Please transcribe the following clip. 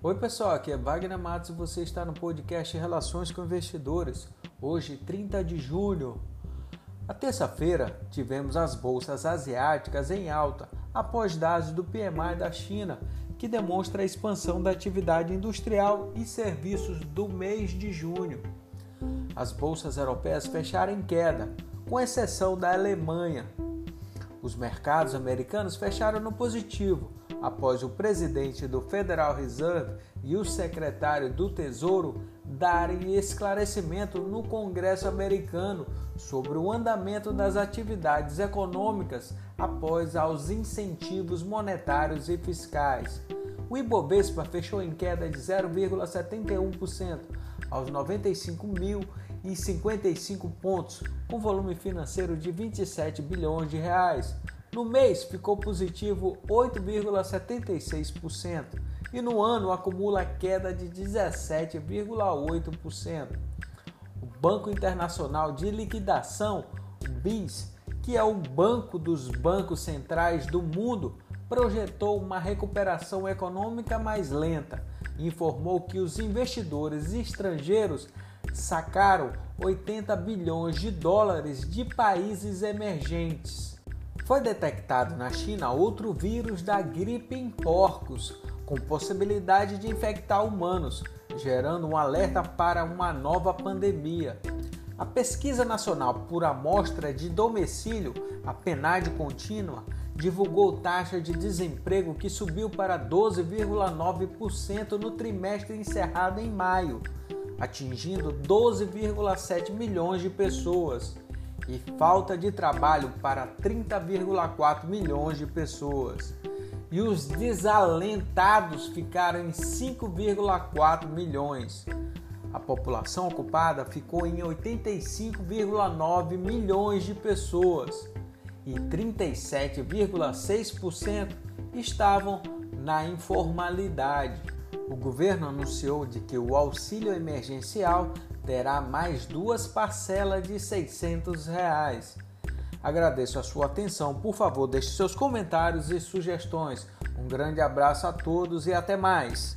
Oi pessoal, aqui é Wagner Matos e você está no podcast Relações com Investidores. Hoje, 30 de julho. Na terça-feira, tivemos as bolsas asiáticas em alta após dados do PMI da China, que demonstra a expansão da atividade industrial e serviços do mês de junho. As bolsas europeias fecharam em queda, com exceção da Alemanha. Os mercados americanos fecharam no positivo, após o presidente do Federal Reserve e o secretário do Tesouro darem esclarecimento no Congresso americano sobre o andamento das atividades econômicas após aos incentivos monetários e fiscais. O Ibovespa fechou em queda de 0,71% aos 95.055 pontos, com volume financeiro de 27 bilhões de reais. No mês ficou positivo 8,76% e no ano acumula queda de 17,8%. O Banco Internacional de Liquidação, o BIS, que é o banco dos bancos centrais do mundo, projetou uma recuperação econômica mais lenta e informou que os investidores estrangeiros sacaram 80 bilhões de dólares de países emergentes. Foi detectado na China outro vírus da gripe em porcos, com possibilidade de infectar humanos, gerando um alerta para uma nova pandemia. A Pesquisa Nacional por Amostra de Domicílio, a PNAD contínua, divulgou taxa de desemprego que subiu para 12,9% no trimestre encerrado em maio, atingindo 12,7 milhões de pessoas e falta de trabalho para 30,4 milhões de pessoas. E os desalentados ficaram em 5,4 milhões. A população ocupada ficou em 85,9 milhões de pessoas e 37,6% estavam na informalidade. O governo anunciou de que o auxílio emergencial terá mais duas parcelas de 600 reais. Agradeço a sua atenção. Por favor, deixe seus comentários e sugestões. Um grande abraço a todos e até mais.